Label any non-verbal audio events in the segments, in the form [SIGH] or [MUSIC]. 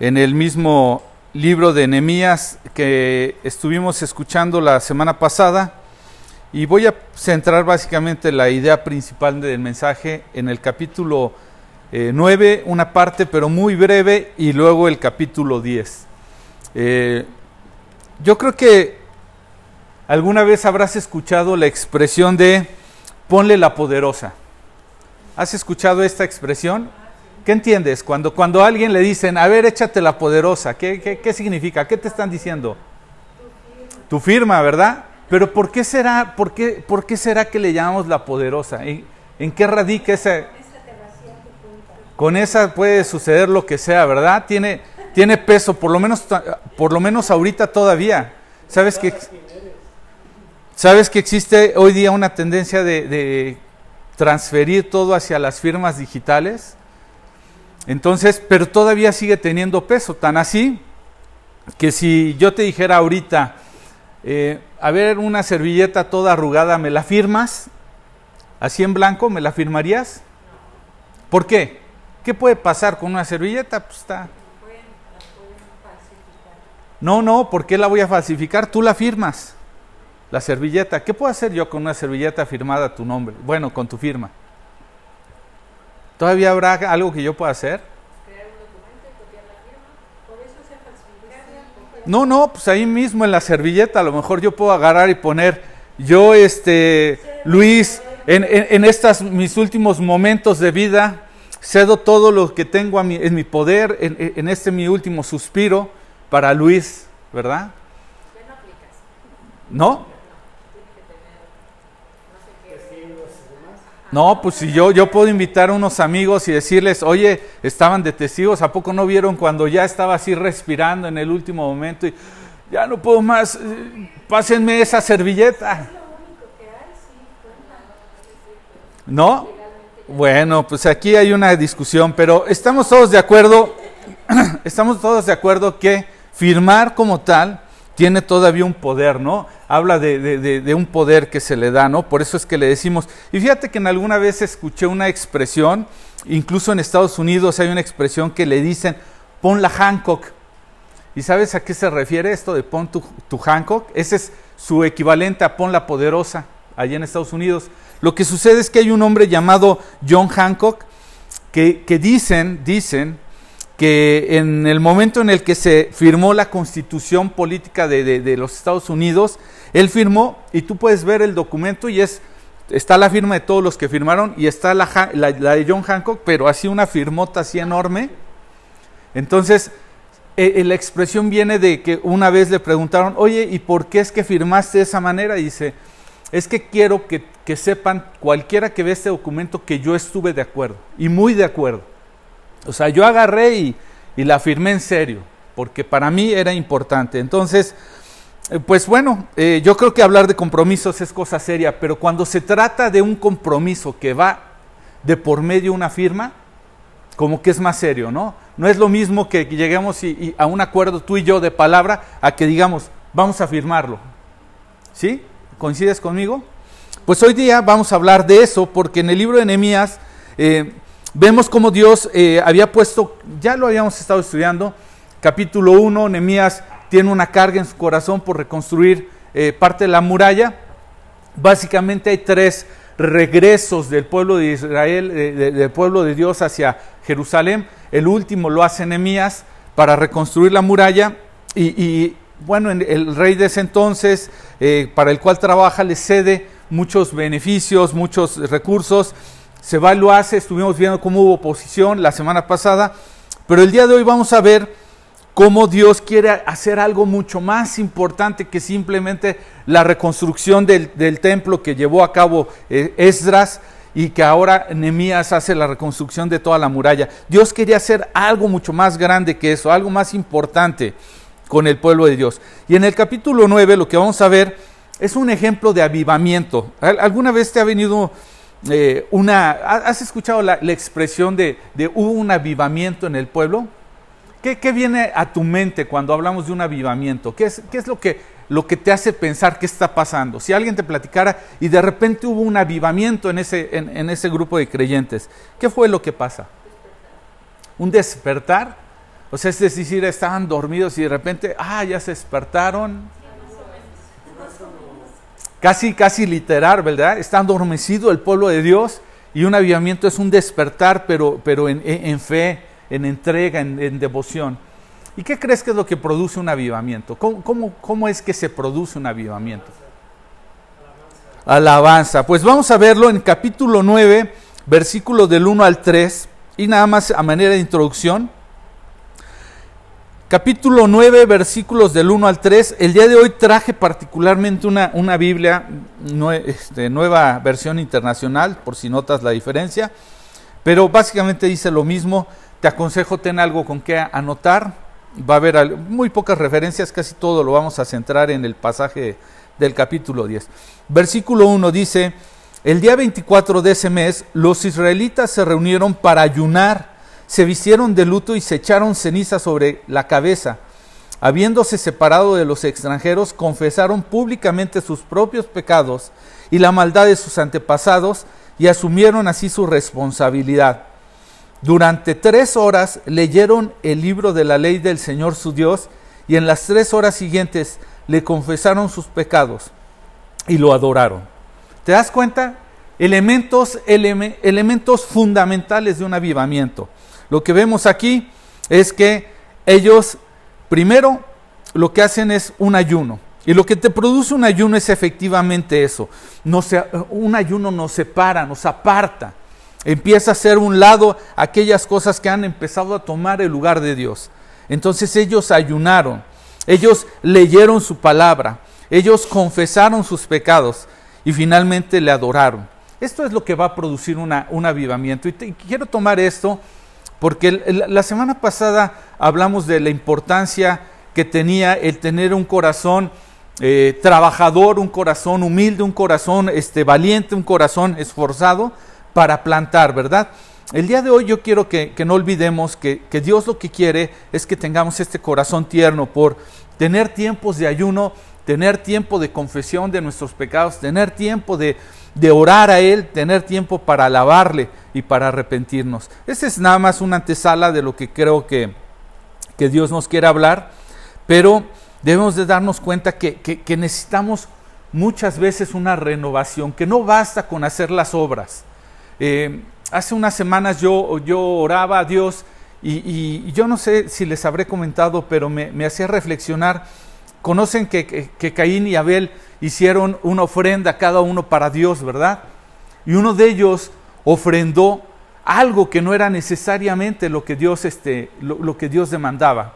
en el mismo libro de Nehemías que estuvimos escuchando la semana pasada y voy a centrar básicamente la idea principal del mensaje en el capítulo 9, eh, una parte pero muy breve, y luego el capítulo 10. Eh, yo creo que alguna vez habrás escuchado la expresión de ponle la poderosa. ¿Has escuchado esta expresión? ¿Qué entiendes? Cuando, cuando a alguien le dicen, a ver, échate la poderosa, ¿qué, qué, qué significa? ¿Qué te están diciendo? Tu firma, ¿verdad? Pero ¿por qué será, por qué, por qué será que le llamamos la poderosa? ¿En, en qué radica esa? Con esa puede suceder lo que sea, ¿verdad? Tiene, tiene peso, por lo menos, por lo menos ahorita todavía. ¿Sabes que, ¿Sabes que existe hoy día una tendencia de, de transferir todo hacia las firmas digitales? Entonces, pero todavía sigue teniendo peso, tan así que si yo te dijera ahorita, eh, a ver, una servilleta toda arrugada, ¿me la firmas? Así en blanco, ¿me la firmarías? ¿Por qué? ¿Qué puede pasar con una servilleta? Pues está. No, no, ¿por qué la voy a falsificar? Tú la firmas, la servilleta. ¿Qué puedo hacer yo con una servilleta firmada a tu nombre? Bueno, con tu firma. ¿Todavía habrá algo que yo pueda hacer? No, no, pues ahí mismo en la servilleta a lo mejor yo puedo agarrar y poner, yo, este, Luis, en, en, estos mis últimos momentos de vida, cedo todo lo que tengo en mi poder, en, en este mi último suspiro para Luis, ¿verdad? ¿No? No, pues si yo, yo puedo invitar a unos amigos y decirles, oye, estaban de testigos, ¿a poco no vieron cuando ya estaba así respirando en el último momento y ya no puedo más, eh, pásenme esa servilleta? ¿No? Bueno, pues aquí hay una discusión, pero estamos todos de acuerdo, [CLEARS THROAT] estamos todos de acuerdo que firmar como tal tiene todavía un poder, ¿no? Habla de, un poder que se le da, ¿no? Por eso es que le decimos, y fíjate que en alguna vez escuché una expresión, incluso en Estados Unidos hay una expresión que le dicen, pon la Hancock. ¿Y sabes a qué se refiere esto de pon tu, Hancock? Ese es su equivalente a pon la poderosa, allá en Estados Unidos. Lo que sucede es que hay un hombre llamado John Hancock que, que dicen, dicen, que en el momento en el que se firmó la constitución política de, los Estados Unidos, él firmó y tú puedes ver el documento y es, está la firma de todos los que firmaron y está la, de John Hancock, pero así una firmota así enorme. Entonces, e, e, la expresión viene de que una vez le preguntaron, oye, ¿y por qué es que firmaste de esa manera? Y dice, es que quiero que, que sepan cualquiera que ve este documento que yo estuve de acuerdo y muy de acuerdo. O sea, yo agarré y, la firmé en serio, porque para mí era importante. Entonces, eh, pues bueno, eh, yo creo que hablar de compromisos es cosa seria, pero cuando se trata de un compromiso que va de por medio una firma, como que es más serio, ¿no? No es lo mismo que lleguemos a un acuerdo tú y yo de palabra a que digamos, vamos a firmarlo. ¿Sí? ¿Coincides conmigo? Pues hoy día vamos a hablar de eso porque en el libro de Nehemías eh, vemos cómo Dios eh, había puesto, ya lo habíamos estado estudiando, capítulo 1, Nehemías tiene una carga en su corazón por reconstruir eh, parte de la muralla. Básicamente hay tres regresos del pueblo de Israel, del pueblo de Dios hacia Jerusalén. El último lo hace Nehemías para reconstruir la muralla y, bueno, el rey de ese entonces, eh, para el cual trabaja, le cede muchos beneficios, muchos recursos va lo hace, estuvimos viendo cómo hubo oposición la semana pasada, pero el día de hoy vamos a ver cómo Dios quiere hacer algo mucho más importante que simplemente la reconstrucción del, templo que llevó a cabo eh, Esdras y que ahora Nehemías hace la reconstrucción de toda la muralla. Dios quería hacer algo mucho más grande que eso, algo más importante con el pueblo de Dios. Y en el capítulo 9 lo que vamos a ver es un ejemplo de avivamiento. ¿Alguna vez te ha venido eh, una... ¿Has escuchado la, expresión de, hubo un avivamiento en el pueblo? ¿Qué, viene a tu mente cuando hablamos de un avivamiento? ¿Qué es, qué es lo, que, lo que te hace pensar qué está pasando? Si alguien te platicara y de repente hubo un avivamiento en ese, en, ese grupo de creyentes, ¿qué fue lo que pasa? ¿Un despertar? O sea, es decir, estaban dormidos y de repente, ah, ya se despertaron. Casi, casi literal, ¿verdad? Está adormecido el pueblo de Dios y un avivamiento es un despertar, pero, pero en, fe, en entrega, en, devoción. ¿Y qué crees que es lo que produce un avivamiento? ¿Cómo, cómo es que se produce un avivamiento? Alabanza. Pues vamos a verlo en capítulo 9, versículos del 1 al 3. Y nada más a manera de introducción capítulo 9, versículos del 1 al 3. El día de hoy traje particularmente una, Biblia, este, nueva versión internacional, por si notas la diferencia, pero básicamente dice lo mismo. Te aconsejo tener algo con que anotar. Va a haber muy pocas referencias, casi todo lo vamos a centrar en el pasaje del capítulo 10. Versículo 1 dice, el día 24 de ese mes los israelitas se reunieron para ayunar se vistieron de luto y se echaron ceniza sobre la cabeza. Habiéndose separado de los extranjeros, confesaron públicamente sus propios pecados y la maldad de sus antepasados y asumieron así su responsabilidad. Durante tres horas leyeron el libro de la ley del Señor su Dios y en las tres horas siguientes le confesaron sus pecados y lo adoraron. ¿Te das cuenta? Elementos, elementos fundamentales de un avivamiento. Lo que vemos aquí es que ellos, primero, lo que hacen es un ayuno. Y lo que te produce un ayuno es efectivamente eso. un ayuno nos separa, nos aparta. Empieza a ser un lado aquellas cosas que han empezado a tomar el lugar de Dios. Entonces ellos ayunaron, ellos leyeron su palabra, ellos confesaron sus pecados y finalmente le adoraron. Esto es lo que va a producir un avivamiento. Y quiero tomar esto porque la semana pasada hablamos de la importancia que tenía el tener un corazón eh, trabajador, un corazón humilde, un corazón este, valiente, un corazón esforzado para plantar, ¿verdad? El día de hoy yo quiero que, no olvidemos que, que, Dios lo que quiere es que tengamos este corazón tierno por tener tiempos de ayuno, tener tiempo de confesión de nuestros pecados, tener tiempo de, de orar a Él, tener tiempo para alabarle y para arrepentirnos. Esa es nada más una antesala de lo que creo que, que Dios nos quiere hablar, pero debemos de darnos cuenta que, que, necesitamos muchas veces una renovación, que no basta con hacer las obras. Eh, hace unas semanas yo, yo oraba a Dios y, y, yo no sé si les habré comentado, pero me, me hacía reflexionar. Conocen que, que, Caín y Abel hicieron una ofrenda cada uno para Dios, ¿verdad? Y uno de ellos ofrendó algo que no era necesariamente lo que Dios, este, lo, que Dios demandaba.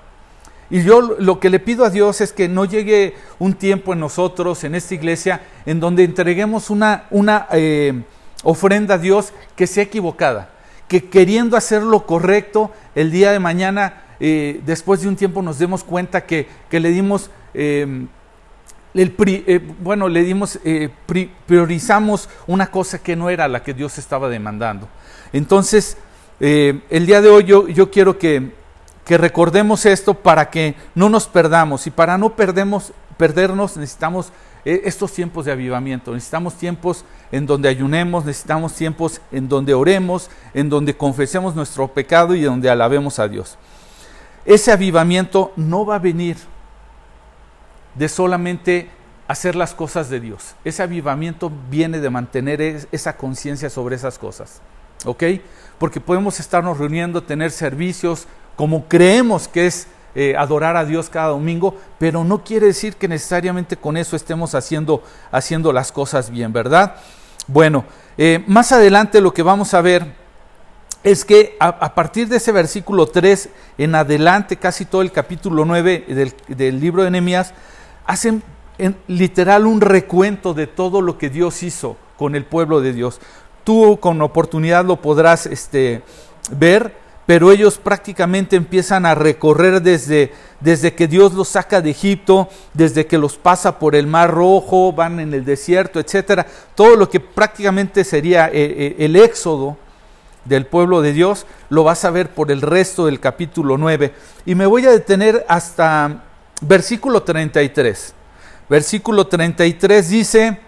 Y yo lo que le pido a Dios es que no llegue un tiempo en nosotros, en esta iglesia, en donde entreguemos una, una eh, ofrenda a Dios que sea equivocada, que queriendo hacer lo correcto, el día de mañana, eh, después de un tiempo nos demos cuenta que, que le dimos... Eh, eh, bueno, le dimos, eh, priorizamos una cosa que no era la que Dios estaba demandando. Entonces, eh, el día de hoy yo, yo quiero que, que, recordemos esto para que no nos perdamos y para no perdemos, perdernos necesitamos estos tiempos de avivamiento, necesitamos tiempos en donde ayunemos, necesitamos tiempos en donde oremos, en donde confesemos nuestro pecado y donde alabemos a Dios. Ese avivamiento no va a venir de solamente hacer las cosas de Dios. Ese avivamiento viene de mantener esa conciencia sobre esas cosas. ¿Ok? Porque podemos estarnos reuniendo, tener servicios como creemos que es eh, adorar a Dios cada domingo, pero no quiere decir que necesariamente con eso estemos haciendo, haciendo las cosas bien, ¿verdad? Bueno, eh, más adelante lo que vamos a ver es que a, partir de ese versículo 3 en adelante, casi todo el capítulo 9 del, del libro de Nehemías, hacen en, literal un recuento de todo lo que Dios hizo con el pueblo de Dios. Tú con oportunidad lo podrás este, ver, pero ellos prácticamente empiezan a recorrer desde, desde que Dios los saca de Egipto, desde que los pasa por el Mar Rojo, van en el desierto, etcétera. Todo lo que prácticamente sería eh, eh, el éxodo del pueblo de Dios, lo vas a ver por el resto del capítulo 9. Y me voy a detener hasta versículo 33. Versículo 33 dice,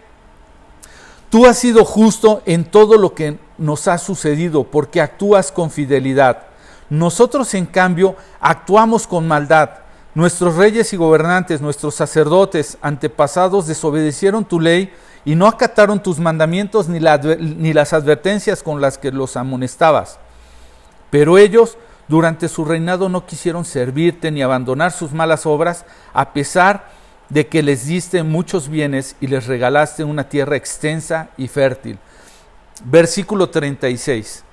tú has sido justo en todo lo que nos ha sucedido porque actúas con fidelidad. Nosotros, en cambio, actuamos con maldad. Nuestros reyes y gobernantes, nuestros sacerdotes, antepasados, desobedecieron tu ley y no acataron tus mandamientos ni, ni las advertencias con las que los amonestabas. Pero ellos durante su reinado no quisieron servirte ni abandonar sus malas obras, a pesar de que les diste muchos bienes y les regalaste una tierra extensa y fértil. Versículo 36.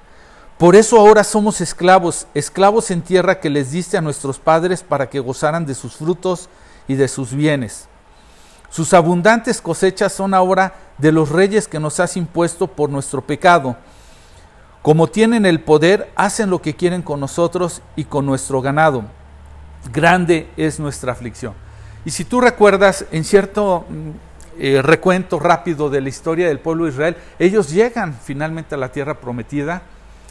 Por eso ahora somos esclavos, esclavos en tierra que les diste a nuestros padres para que gozaran de sus frutos y de sus bienes. Sus abundantes cosechas son ahora de los reyes que nos has impuesto por nuestro pecado. Como tienen el poder, hacen lo que quieren con nosotros y con nuestro ganado. Grande es nuestra aflicción. Y si tú recuerdas, en cierto mm, eh, recuento rápido de la historia del pueblo de Israel, ellos llegan finalmente a la tierra prometida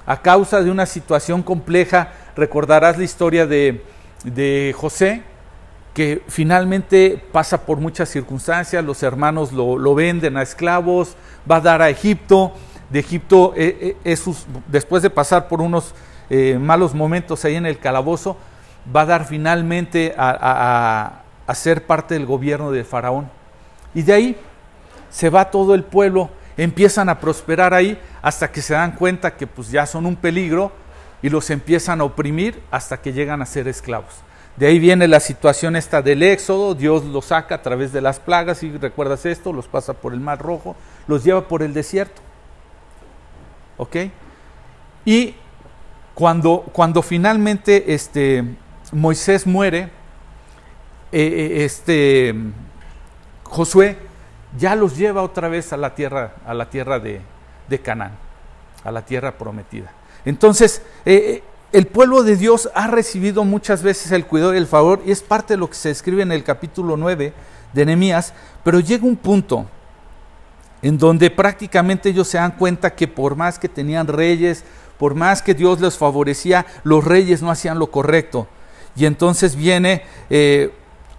a causa de una situación compleja. Recordarás la historia de, José, que finalmente pasa por muchas circunstancias, los hermanos lo, venden a esclavos, va a dar a Egipto, de Egipto, eh, eh, después de pasar por unos malos momentos ahí en el calabozo, va a dar finalmente a, a ser parte del gobierno de Faraón. Y de ahí se va todo el pueblo, empiezan a prosperar ahí hasta que se dan cuenta que pues ya son un peligro y los empiezan a oprimir hasta que llegan a ser esclavos. De ahí viene la situación esta del éxodo, Dios los saca a través de las plagas, y recuerdas esto, los pasa por el mar rojo, los lleva por el desierto. Y cuando, cuando finalmente este, Moisés muere, eh, eh, este, Josué ya los lleva otra vez a la tierra, a la tierra de, Canaán, a la tierra prometida. Entonces, eh, el pueblo de Dios ha recibido muchas veces el cuidado y el favor, y es parte de lo que se escribe en el capítulo 9 de Nehemías, pero llega un punto en donde prácticamente ellos se dan cuenta que por más que tenían reyes, por más que Dios les favorecía, los reyes no hacían lo correcto. Y entonces viene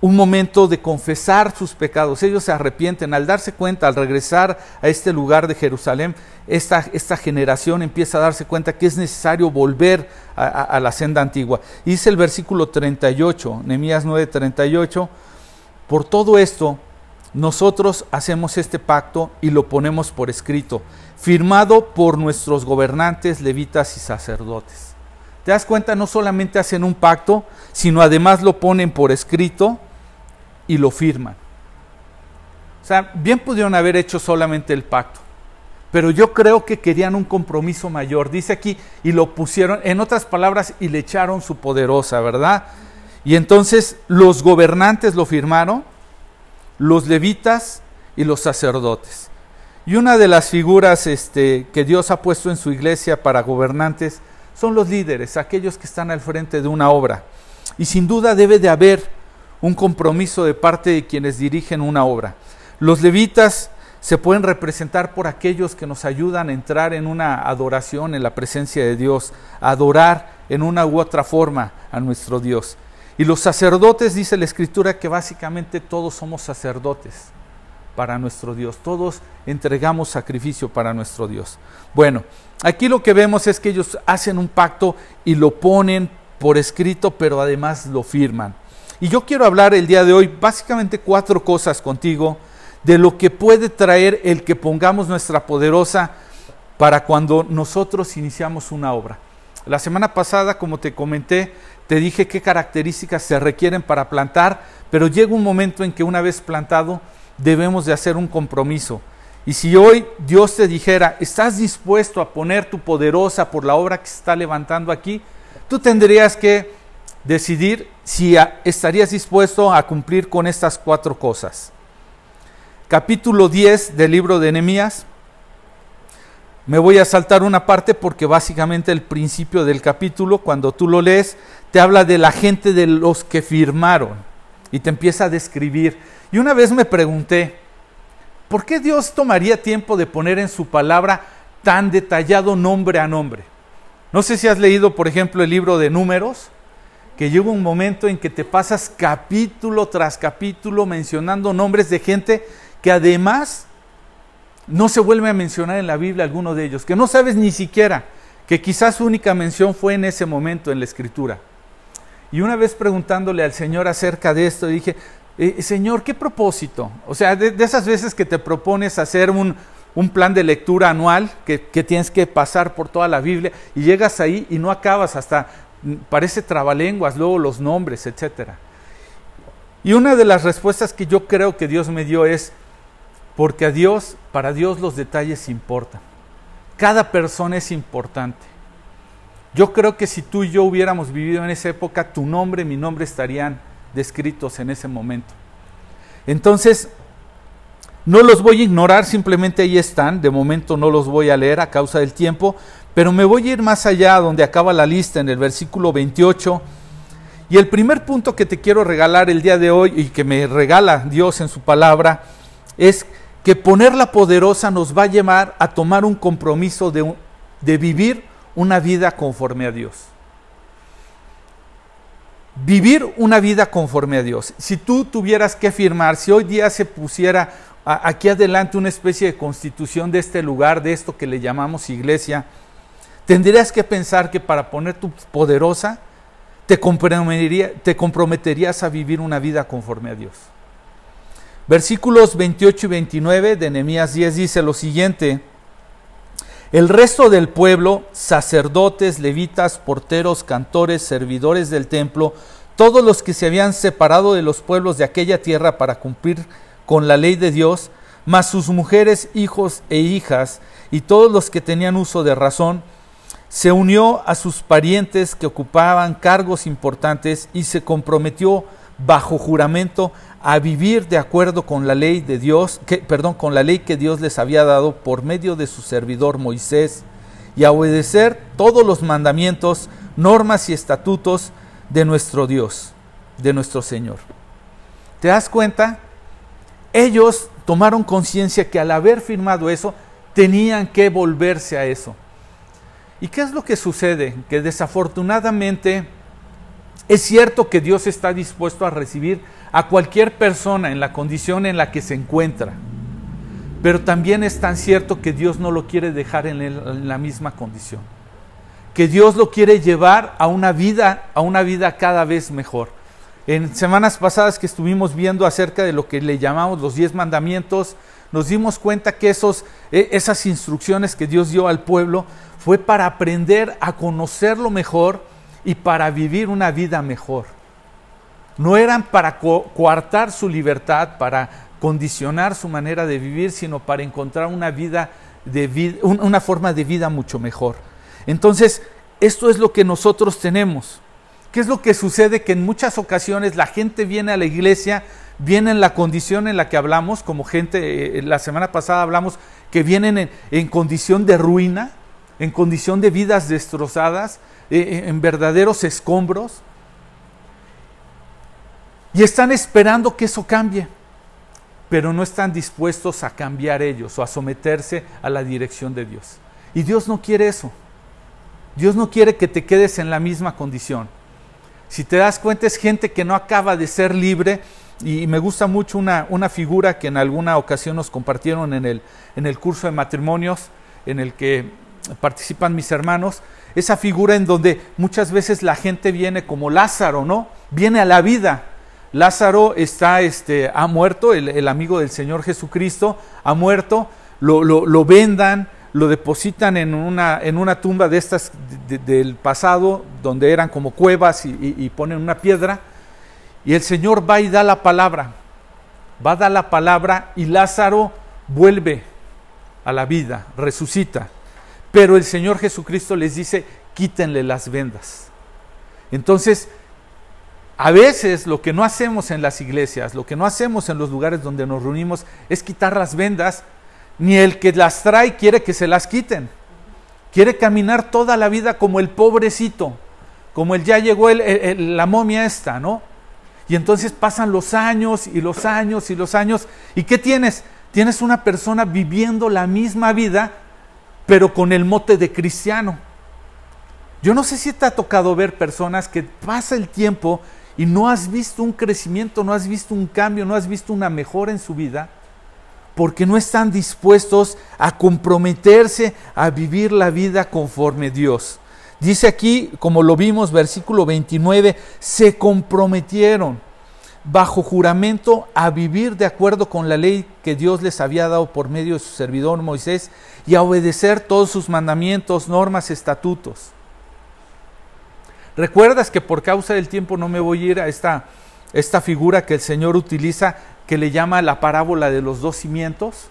un momento de confesar sus pecados. Ellos se arrepienten al darse cuenta, al regresar a este lugar de Jerusalén, esta, esta generación empieza a darse cuenta que es necesario volver a, la senda antigua. Dice el versículo 38, Nehemías 9, 38, por todo esto nosotros hacemos este pacto y lo ponemos por escrito, firmado por nuestros gobernantes, levitas y sacerdotes. ¿Te das cuenta? No solamente hacen un pacto, sino además lo ponen por escrito y lo firman. O sea, bien pudieron haber hecho solamente el pacto, pero yo creo que querían un compromiso mayor. Dice aquí, y lo pusieron, en otras palabras, y le echaron su poderosa, ¿verdad? Y entonces los gobernantes lo firmaron, los levitas y los sacerdotes. Y una de las figuras este, que Dios ha puesto en su iglesia para gobernantes son los líderes, aquellos que están al frente de una obra. Y sin duda debe de haber un compromiso de parte de quienes dirigen una obra. Los levitas se pueden representar por aquellos que nos ayudan a entrar en una adoración en la presencia de Dios, a adorar en una u otra forma a nuestro Dios. Y los sacerdotes, dice la Escritura, que básicamente todos somos sacerdotes para nuestro Dios, todos entregamos sacrificio para nuestro Dios. Bueno, aquí lo que vemos es que ellos hacen un pacto y lo ponen por escrito, pero además lo firman. Y yo quiero hablar el día de hoy básicamente cuatro cosas contigo de lo que puede traer el que pongamos nuestra poderosa para cuando nosotros iniciamos una obra. La semana pasada, como te comenté, te dije qué características se requieren para plantar, pero llega un momento en que una vez plantado debemos de hacer un compromiso. Y si hoy Dios te dijera, ¿estás dispuesto a poner tu poderosa por la obra que se está levantando aquí? Tú tendrías que decidir si estarías dispuesto a cumplir con estas cuatro cosas. Capítulo 10 del libro de Nehemías. Me voy a saltar una parte porque básicamente el principio del capítulo, cuando tú lo lees, te habla de la gente de los que firmaron y te empieza a describir. Y una vez me pregunté, ¿por qué Dios tomaría tiempo de poner en su palabra tan detallado nombre a nombre? No sé si has leído, por ejemplo, el libro de números que llega un momento en que te pasas capítulo tras capítulo mencionando nombres de gente que además no se vuelve a mencionar en la Biblia alguno de ellos, que no sabes ni siquiera que quizás su única mención fue en ese momento en la escritura. Y una vez preguntándole al Señor acerca de esto, dije, eh, Señor, ¿qué propósito? O sea, de, esas veces que te propones hacer un, plan de lectura anual, que, que, tienes que pasar por toda la Biblia, y llegas ahí y no acabas hasta, mm, parece trabalenguas, luego los nombres, etc. Y una de las respuestas que yo creo que Dios me dio es, porque a Dios, para Dios los detalles importan. Cada persona es importante. Yo creo que si tú y yo hubiéramos vivido en esa época, tu nombre mi nombre estarían descritos en ese momento. Entonces, no los voy a ignorar, simplemente ahí están, de momento no los voy a leer a causa del tiempo, pero me voy a ir más allá donde acaba la lista en el versículo 28. Y el primer punto que te quiero regalar el día de hoy y que me regala Dios en su palabra es que ponerla poderosa nos va a llevar a tomar un compromiso de, de vivir una vida conforme a Dios vivir una vida conforme a Dios. Si tú tuvieras que firmar, si hoy día se pusiera aquí adelante una especie de constitución de este lugar, de esto que le llamamos iglesia, tendrías que pensar que para poner tu poderosa, te, te comprometerías a vivir una vida conforme a Dios. Versículos 28 y 29 de Nehemías 10 dice lo siguiente: el resto del pueblo, sacerdotes, levitas, porteros, cantores, servidores del templo, todos los que se habían separado de los pueblos de aquella tierra para cumplir con la ley de Dios, más sus mujeres, hijos e hijas, y todos los que tenían uso de razón, se unió a sus parientes que ocupaban cargos importantes y se comprometió bajo juramento a vivir de acuerdo con la ley de Dios, que, perdón, con la ley que Dios les había dado por medio de su servidor Moisés, y a obedecer todos los mandamientos, normas y estatutos de nuestro Dios, de nuestro Señor. ¿Te das cuenta? Ellos tomaron conciencia que al haber firmado eso, tenían que volverse a eso. ¿Y qué es lo que sucede? Que desafortunadamente es cierto que Dios está dispuesto a recibir a cualquier persona en la condición en la que se encuentra, pero también es tan cierto que Dios no lo quiere dejar en, la misma condición, que Dios lo quiere llevar a una vida, a una vida cada vez mejor. En semanas pasadas que estuvimos viendo acerca de lo que le llamamos los diez mandamientos, nos dimos cuenta que esos, e, esas instrucciones que Dios dio al pueblo fue para aprender a conocerlo mejor, y para vivir una vida mejor. No eran para coartar su libertad, para condicionar su manera de vivir, sino para encontrar una vida de una forma de vida mucho mejor. Entonces, esto es lo que nosotros tenemos. ¿Qué es lo que sucede? Que en muchas ocasiones la gente viene a la iglesia, viene en la condición en la que hablamos, como gente, eh, la semana pasada hablamos, que vienen en condición de ruina, en condición de vidas destrozadas, eh, eh, en verdaderos escombros y están esperando que eso cambie, pero no están dispuestos a cambiar ellos o a someterse a la dirección de Dios. Y Dios no quiere eso. Dios no quiere que te quedes en la misma condición. Si te das cuenta es gente que no acaba de ser libre y me gusta mucho una, una figura que en alguna ocasión nos compartieron en el, en el curso de matrimonios en el que participan mis hermanos, esa figura en donde muchas veces la gente viene como Lázaro, ¿no? Viene a la vida. Lázaro está, este, ha muerto, el, amigo del Señor Jesucristo ha muerto, lo, lo, vendan, lo depositan en una, en una tumba de estas del pasado, donde eran como cuevas y, y ponen una piedra, y el Señor va y da la palabra, va a dar la palabra y Lázaro vuelve a la vida, resucita. Pero el Señor Jesucristo les dice, quítenle las vendas. Entonces, a veces lo que no hacemos en las iglesias, lo que no hacemos en los lugares donde nos reunimos es quitar las vendas, ni el que las trae quiere que se las quiten. Quiere caminar toda la vida como el pobrecito, como el ya llegó la momia esta, ¿no? Y entonces pasan los años y los años y los años. ¿Y qué tienes? Tienes una persona viviendo la misma vida, pero con el mote de cristiano. Yo no sé si te ha tocado ver personas que pasa el tiempo y no has visto un crecimiento, no has visto un cambio, no has visto una mejora en su vida, porque no están dispuestos a comprometerse a vivir la vida conforme Dios. Dice aquí, como lo vimos, versículo 29, se comprometieron bajo juramento a vivir de acuerdo con la ley que Dios les había dado por medio de su servidor Moisés y a obedecer todos sus mandamientos, normas, estatutos. ¿Recuerdas que por causa del tiempo no me voy a ir a esta, esta figura que el Señor utiliza que le llama la parábola de los dos cimientos?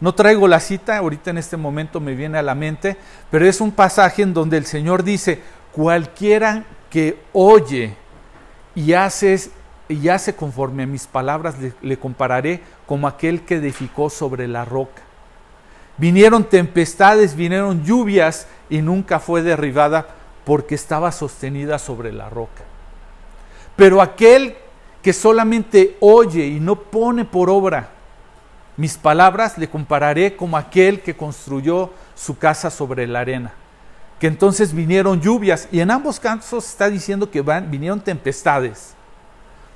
No traigo la cita, ahorita en este momento me viene a la mente, pero es un pasaje en donde el Señor dice, cualquiera que oye y hace, y hace conforme a mis palabras, le, le compararé como aquel que edificó sobre la roca. Vinieron tempestades, vinieron lluvias y nunca fue derribada porque estaba sostenida sobre la roca. Pero aquel que solamente oye y no pone por obra mis palabras, le compararé como aquel que construyó su casa sobre la arena. Que entonces vinieron lluvias y en ambos casos está diciendo que van, vinieron tempestades.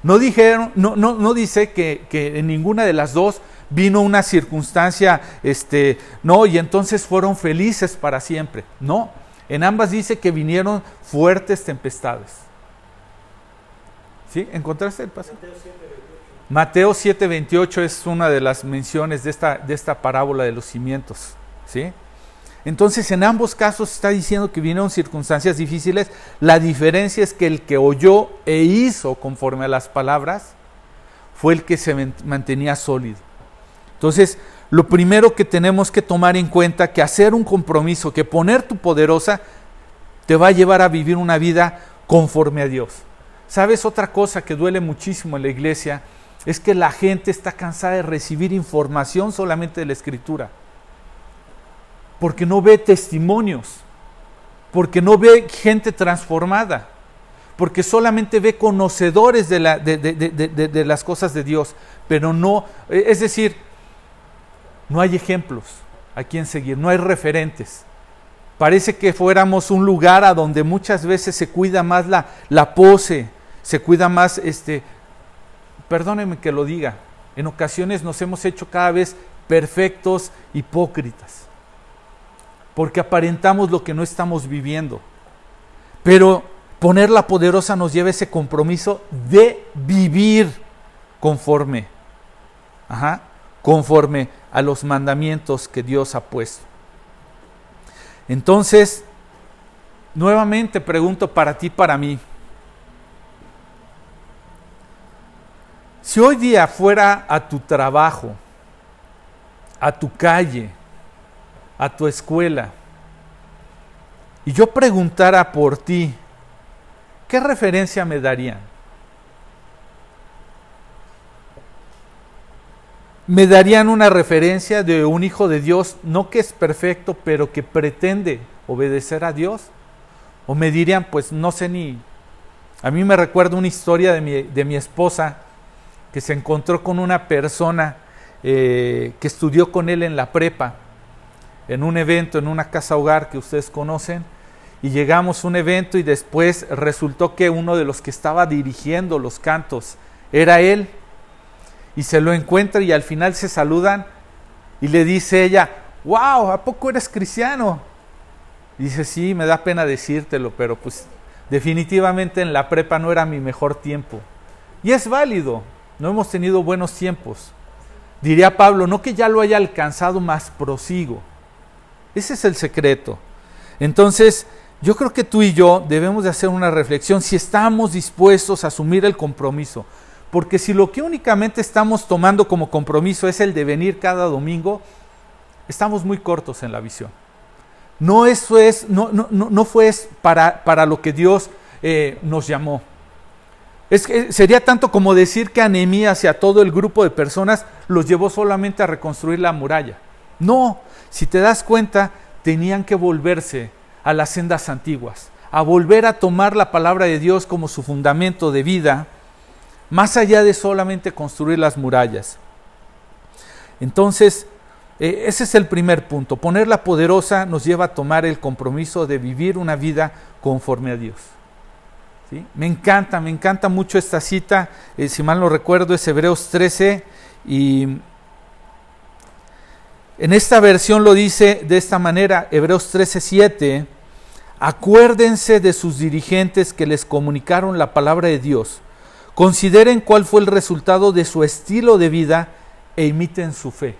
No, dijeron, no, no, no dice que, que en ninguna de las dos vino una circunstancia, este, no, y entonces fueron felices para siempre. No, en ambas dice que vinieron fuertes tempestades. ¿Sí? ¿Encontraste el pasaje? Mateo 7:28 es una de las menciones de esta, de esta parábola de los cimientos. ¿Sí? Entonces, en ambos casos está diciendo que vinieron circunstancias difíciles. La diferencia es que el que oyó e hizo conforme a las palabras fue el que se mantenía sólido. Entonces, lo primero que tenemos que tomar en cuenta que hacer un compromiso, que poner tu poderosa, te va a llevar a vivir una vida conforme a Dios. ¿Sabes otra cosa que duele muchísimo en la iglesia? Es que la gente está cansada de recibir información solamente de la escritura. Porque no ve testimonios, porque no ve gente transformada, porque solamente ve conocedores de, la, de, de las cosas de Dios, pero no, es decir, no hay ejemplos a quien seguir, no hay referentes. Parece que fuéramos un lugar a donde muchas veces se cuida más la, la pose, se cuida más, este, perdónenme que lo diga, en ocasiones nos hemos hecho cada vez perfectos hipócritas, porque aparentamos lo que no estamos viviendo. Pero poner la poderosa nos lleva ese compromiso de vivir conforme, ajá, conforme a los mandamientos que Dios ha puesto. Entonces, nuevamente pregunto para ti, para mí, si hoy día fuera a tu trabajo, a tu calle, a tu escuela, y yo preguntara por ti, ¿qué referencia me darían? Me darían una referencia de un hijo de Dios, no que es perfecto, pero que pretende obedecer a Dios. O me dirían, pues no sé ni... A mí me recuerda una historia de mi, de mi esposa que se encontró con una persona eh, que estudió con él en la prepa, en un evento, en una casa hogar que ustedes conocen, y llegamos a un evento y después resultó que uno de los que estaba dirigiendo los cantos era él y se lo encuentra y al final se saludan y le dice ella, wow, ¿a poco eres cristiano? dice, sí, me da pena decírtelo, pero pues definitivamente en la prepa no era mi mejor tiempo. Y es válido, no hemos tenido buenos tiempos. Diría Pablo, no que ya lo haya alcanzado, más prosigo. Ese es el secreto. Entonces, yo creo que tú y yo debemos de hacer una reflexión si estamos dispuestos a asumir el compromiso. Porque si lo que únicamente estamos tomando como compromiso es el de venir cada domingo, estamos muy cortos en la visión. No, eso es, no, no, no fue para, para, lo que Dios eh, nos llamó. Es que sería tanto como decir que Anemías y a todo el grupo de personas los llevó solamente a reconstruir la muralla. No, si te das cuenta, tenían que volverse a las sendas antiguas, a volver a tomar la palabra de Dios como su fundamento de vida más allá de solamente construir las murallas. Entonces, eh, ese es el primer punto. Poner la poderosa nos lleva a tomar el compromiso de vivir una vida conforme a Dios. ¿Sí? Me encanta, me encanta mucho esta cita, eh, si mal no recuerdo es Hebreos 13 y En esta versión lo dice de esta manera, Hebreos 13:7, acuérdense de sus dirigentes que les comunicaron la palabra de Dios, consideren cuál fue el resultado de su estilo de vida e imiten su fe.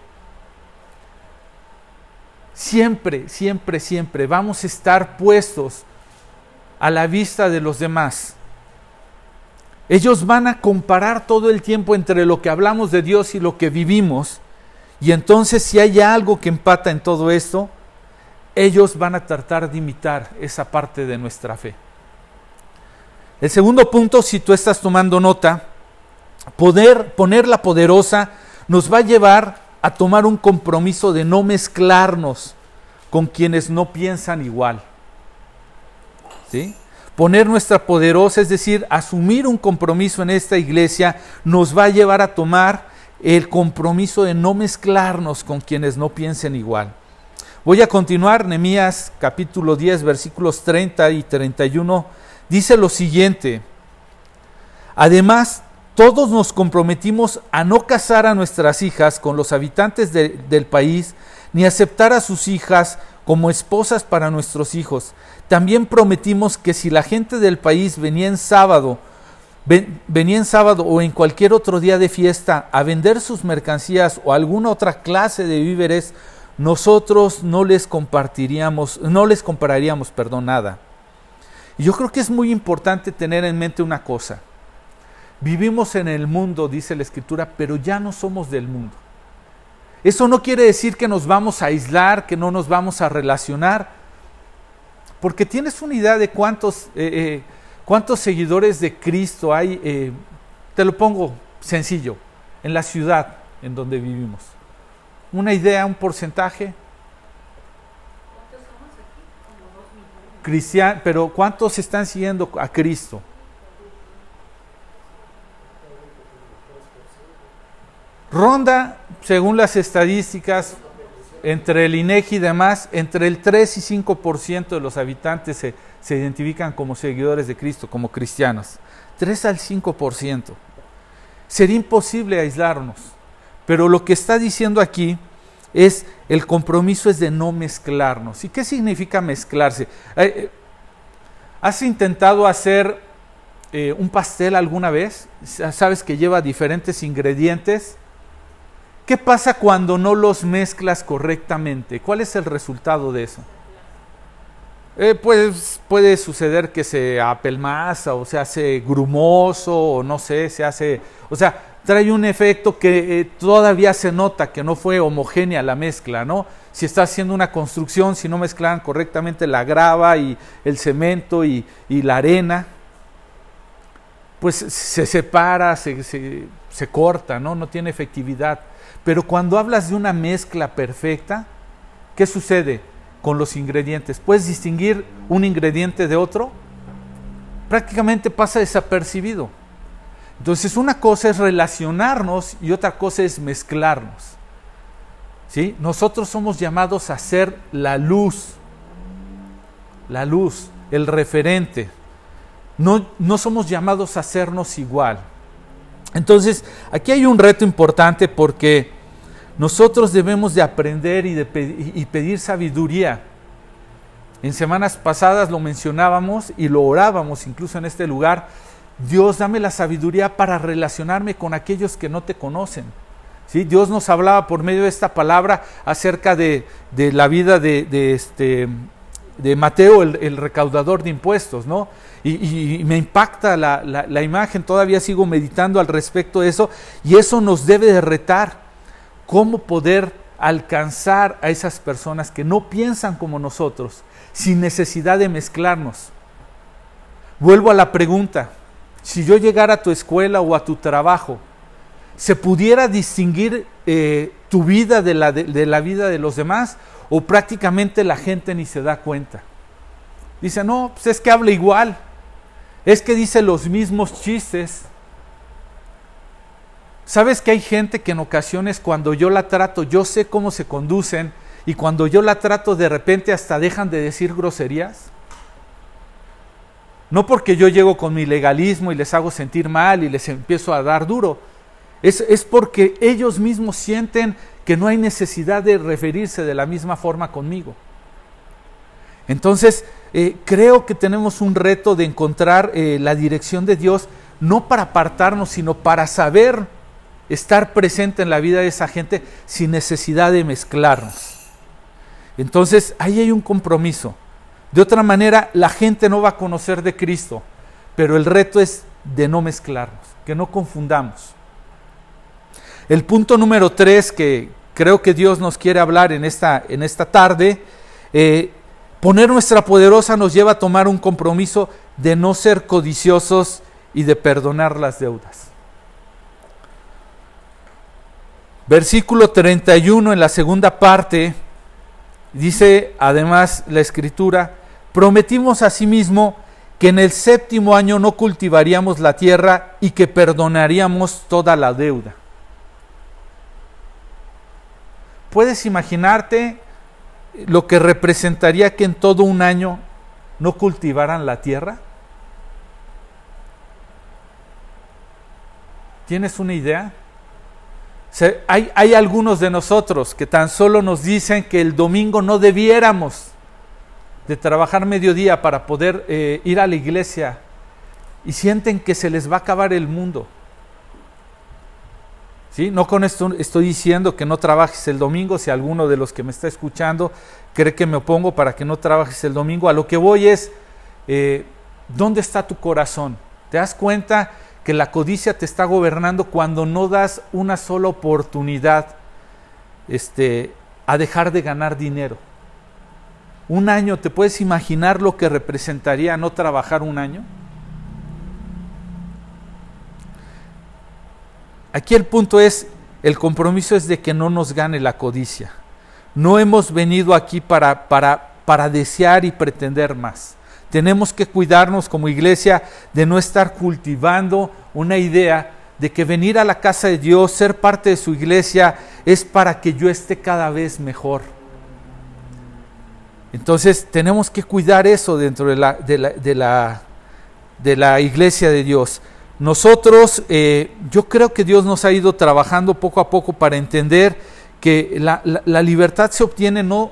Siempre, siempre, siempre vamos a estar puestos a la vista de los demás. Ellos van a comparar todo el tiempo entre lo que hablamos de Dios y lo que vivimos. Y entonces si hay algo que empata en todo esto, ellos van a tratar de imitar esa parte de nuestra fe. El segundo punto, si tú estás tomando nota, poder ponerla poderosa nos va a llevar a tomar un compromiso de no mezclarnos con quienes no piensan igual. ¿Sí? Poner nuestra poderosa, es decir, asumir un compromiso en esta iglesia, nos va a llevar a tomar el compromiso de no mezclarnos con quienes no piensen igual. Voy a continuar, Nehemías capítulo 10, versículos 30 y 31, dice lo siguiente, además todos nos comprometimos a no casar a nuestras hijas con los habitantes del país, ni aceptar a sus hijas como esposas para nuestros hijos. También prometimos que si la gente del país venía en sábado, venía en sábado o en cualquier otro día de fiesta a vender sus mercancías o alguna otra clase de víveres, nosotros no les compartiríamos, no les compraríamos, perdón, nada. Y yo creo que es muy importante tener en mente una cosa. Vivimos en el mundo, dice la escritura, pero ya no somos del mundo. Eso no quiere decir que nos vamos a aislar, que no nos vamos a relacionar, porque tienes una idea de cuántos, eh, eh, cuántos seguidores de Cristo hay, eh, te lo pongo sencillo, en la ciudad en donde vivimos. Una idea, un porcentaje. Cristian, pero ¿cuántos están siguiendo a Cristo? Ronda, según las estadísticas, entre el INEGI y demás, entre el 3 y 5% de los habitantes se, se, identifican como seguidores de Cristo, como cristianos. 3 al 5%. Sería imposible aislarnos. Pero lo que está diciendo aquí es el compromiso es de no mezclarnos. ¿Y qué significa mezclarse? Eh, eh, ¿Has intentado hacer eh, un pastel alguna vez? ¿Sabes que lleva diferentes ingredientes? ¿Qué pasa cuando no los mezclas correctamente? ¿Cuál es el resultado de eso? Eh, pues puede suceder que se apelmaza o se hace grumoso o no sé, se hace, o sea, trae un efecto que eh, todavía se nota que no fue homogénea la mezcla, ¿no? Si está haciendo una construcción, si no mezclan correctamente la grava y el cemento y, la arena, pues se separa, se, se corta, ¿no? No tiene efectividad. Pero cuando hablas de una mezcla perfecta, ¿qué sucede con los ingredientes? ¿Puedes distinguir un ingrediente de otro? Prácticamente pasa desapercibido. Entonces una cosa es relacionarnos y otra cosa es mezclarnos. ¿Sí? Nosotros somos llamados a ser la luz, la luz, el referente. No, no somos llamados a hacernos igual. Entonces, aquí hay un reto importante porque nosotros debemos de aprender y, de pedir, sabiduría. En semanas pasadas lo mencionábamos y lo orábamos incluso en este lugar. Dios, dame la sabiduría para relacionarme con aquellos que no te conocen. Dios nos hablaba por medio de esta palabra acerca de, la vida de, este, de Mateo, el, recaudador de impuestos, ¿no? Y, me impacta la, la, imagen, todavía sigo meditando al respecto de eso, y eso nos debe de retar. ¿Cómo poder alcanzar a esas personas que no piensan como nosotros, sin necesidad de mezclarnos? Vuelvo a la pregunta, si yo llegara a tu escuela o a tu trabajo, ¿se pudiera distinguir eh, tu vida de la, de la vida de los demás? ¿O prácticamente la gente ni se da cuenta? Dice, no, pues es que habla igual, es que dice los mismos chistes. ¿Sabes que hay gente que en ocasiones cuando yo la trato, yo sé cómo se conducen y cuando yo la trato de repente hasta dejan de decir groserías? No porque yo llego con mi legalismo y les hago sentir mal y les empiezo a dar duro. Es, es porque ellos mismos sienten que no hay necesidad de referirse de la misma forma conmigo. Entonces, eh, creo que tenemos un reto de encontrar eh, la dirección de Dios, no para apartarnos, sino para saber estar presente en la vida de esa gente sin necesidad de mezclarnos. Entonces, ahí hay un compromiso. De otra manera, la gente no va a conocer de Cristo, pero el reto es de no mezclarnos, que no confundamos. El punto número tres que creo que Dios nos quiere hablar en esta, en esta tarde, eh, poner nuestra poderosa nos lleva a tomar un compromiso de no ser codiciosos y de perdonar las deudas. Versículo 31 en la segunda parte dice además la escritura, prometimos a sí mismo que en el séptimo año no cultivaríamos la tierra y que perdonaríamos toda la deuda. ¿Puedes imaginarte lo que representaría que en todo un año no cultivaran la tierra? ¿Tienes una idea? Hay, algunos de nosotros que tan solo nos dicen que el domingo no debiéramos de trabajar mediodía para poder eh, ir a la iglesia y sienten que se les va a acabar el mundo. ¿Sí? No con esto estoy diciendo que no trabajes el domingo, si alguno de los que me está escuchando cree que me opongo para que no trabajes el domingo, a lo que voy es, eh, ¿dónde está tu corazón? ¿Te das cuenta que la codicia te está gobernando cuando no das una sola oportunidad este, a dejar de ganar dinero? Un año, ¿te puedes imaginar lo que representaría no trabajar un año? Aquí el punto es, el compromiso es de que no nos gane la codicia. No hemos venido aquí para, para, para desear y pretender más. Tenemos que cuidarnos como iglesia de no estar cultivando una idea de que venir a la casa de Dios, ser parte de su iglesia, es para que yo esté cada vez mejor. Entonces tenemos que cuidar eso dentro de la, de la, de la, iglesia de Dios. Nosotros, eh, yo creo que Dios nos ha ido trabajando poco a poco para entender que la, la libertad se obtiene no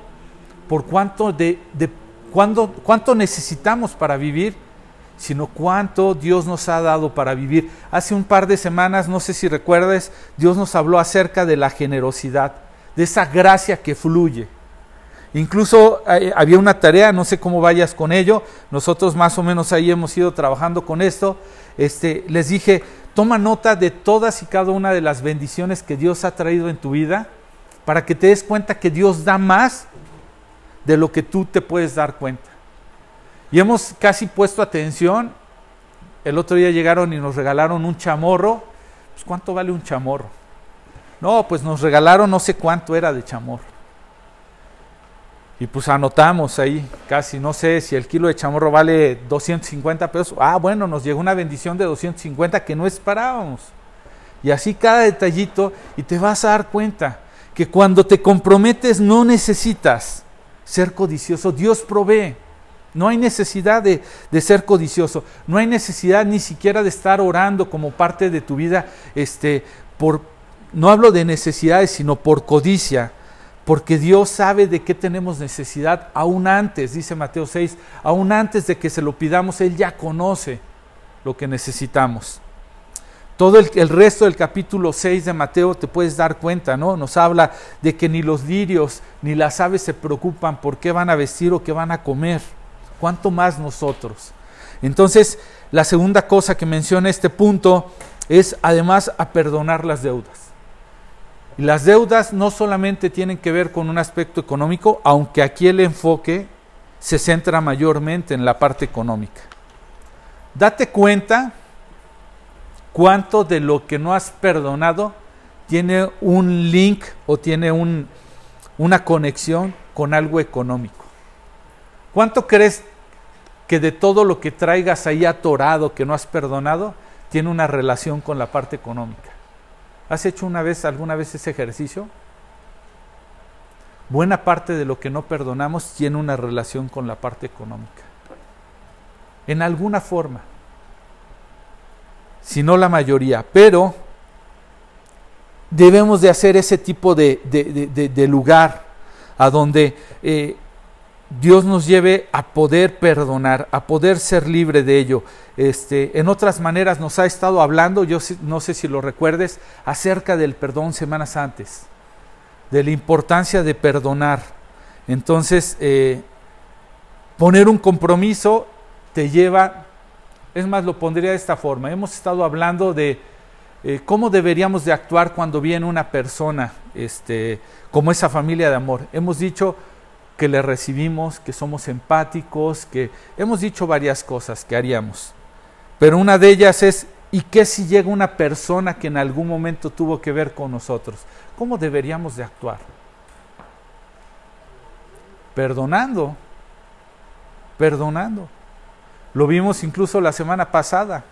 por cuánto, de, de cuánto, necesitamos para vivir, sino cuánto Dios nos ha dado para vivir. Hace un par de semanas, no sé si recuerdes, Dios nos habló acerca de la generosidad, de esa gracia que fluye. Incluso eh, había una tarea, no sé cómo vayas con ello, nosotros más o menos ahí hemos ido trabajando con esto. Este, les dije, toma nota de todas y cada una de las bendiciones que Dios ha traído en tu vida para que te des cuenta que Dios da más de lo que tú te puedes dar cuenta. Y hemos casi puesto atención. El otro día llegaron y nos regalaron un chamorro. Pues ¿cuánto vale un chamorro? No, pues nos regalaron no sé cuánto era de chamorro. Y pues anotamos ahí, casi, no sé si el kilo de chamorro vale 250 pesos. Ah, bueno, nos llegó una bendición de 250 que no esperábamos. Y así cada detallito, y te vas a dar cuenta que cuando te comprometes no necesitas ser codicioso, Dios provee. No hay necesidad de, de, ser codicioso, no hay necesidad ni siquiera de estar orando como parte de tu vida, este, por, no hablo de necesidades, sino por codicia porque Dios sabe de qué tenemos necesidad aún antes, dice Mateo 6, aún antes de que se lo pidamos, Él ya conoce lo que necesitamos. Todo el, resto del capítulo 6 de Mateo te puedes dar cuenta, ¿no? Nos habla de que ni los lirios ni las aves se preocupan por qué van a vestir o qué van a comer. ¿Cuánto más nosotros? Entonces, la segunda cosa que menciona este punto es además a perdonar las deudas. Y las deudas no solamente tienen que ver con un aspecto económico, aunque aquí el enfoque se centra mayormente en la parte económica. Date cuenta cuánto de lo que no has perdonado tiene un link o tiene un, una conexión con algo económico. ¿Cuánto crees que de todo lo que traigas ahí atorado que no has perdonado tiene una relación con la parte económica? ¿Has hecho una vez, alguna vez ese ejercicio? Buena parte de lo que no perdonamos tiene una relación con la parte económica. En alguna forma. Si no la mayoría. Pero debemos de hacer ese tipo de, de, lugar a donde eh, Dios nos lleve a poder perdonar, a poder ser libre de ello. Este, en otras maneras nos ha estado hablando, yo no sé si lo recuerdes, acerca del perdón semanas antes, de la importancia de perdonar. Entonces, eh, poner un compromiso te lleva, es más, lo pondría de esta forma. Hemos estado hablando de eh, cómo deberíamos de actuar cuando viene una persona, este, como esa familia de amor. Hemos dicho que le recibimos, que somos empáticos, que hemos dicho varias cosas que haríamos. Pero una de ellas es, ¿y qué si llega una persona que en algún momento tuvo que ver con nosotros? ¿Cómo deberíamos de actuar? Perdonando, perdonando. Lo vimos incluso la semana pasada.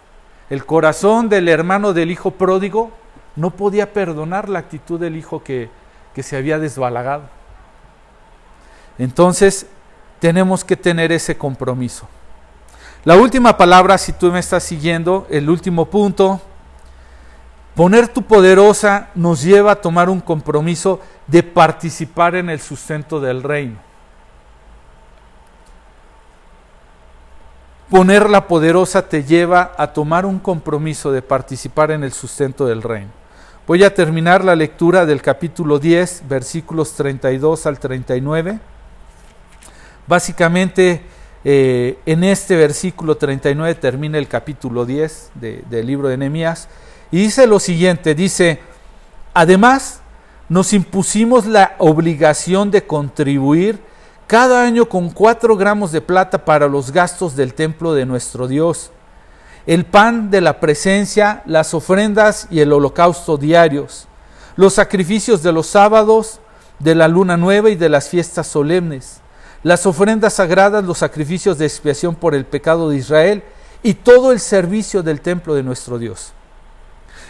El corazón del hermano del hijo pródigo no podía perdonar la actitud del hijo que, que se había desbalagado. Entonces, tenemos que tener ese compromiso. La última palabra, si tú me estás siguiendo, el último punto, poner tu poderosa nos lleva a tomar un compromiso de participar en el sustento del reino. Poner la poderosa te lleva a tomar un compromiso de participar en el sustento del reino. Voy a terminar la lectura del capítulo 10, versículos 32 al 39. Básicamente, eh, en este versículo 39 termina el capítulo 10 del libro de Nehemías y dice lo siguiente, dice, además nos impusimos la obligación de contribuir cada año con cuatro gramos de plata para los gastos del templo de nuestro Dios, el pan de la presencia, las ofrendas y el holocausto diarios, los sacrificios de los sábados, de la luna nueva y de las fiestas solemnes. Las ofrendas sagradas, los sacrificios de expiación por el pecado de Israel y todo el servicio del templo de nuestro Dios.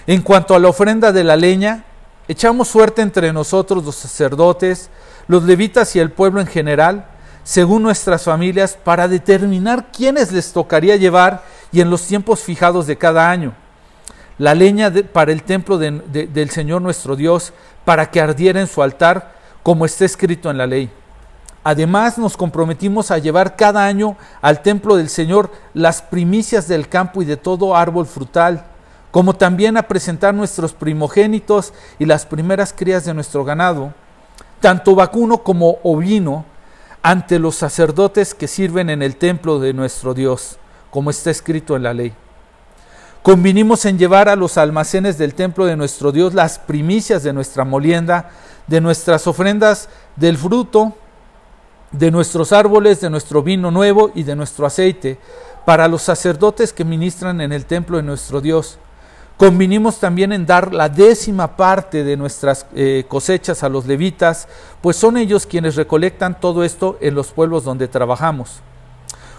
En cuanto a la ofrenda de la leña, echamos suerte entre nosotros los sacerdotes, los levitas y el pueblo en general, según nuestras familias, para determinar quiénes les tocaría llevar y en los tiempos fijados de cada año. La leña para el templo del Señor nuestro Dios, para que ardiera en su altar, como está escrito en la ley Además nos comprometimos a llevar cada año al templo del Señor las primicias del campo y de todo árbol frutal, como también a presentar nuestros primogénitos y las primeras crías de nuestro ganado, tanto vacuno como ovino, ante los sacerdotes que sirven en el templo de nuestro Dios, como está escrito en la ley. Convinimos en llevar a los almacenes del templo de nuestro Dios las primicias de nuestra molienda, de nuestras ofrendas del fruto, de nuestros árboles, de nuestro vino nuevo y de nuestro aceite, para los sacerdotes que ministran en el templo de nuestro Dios. Convinimos también en dar la décima parte de nuestras eh, cosechas a los levitas, pues son ellos quienes recolectan todo esto en los pueblos donde trabajamos.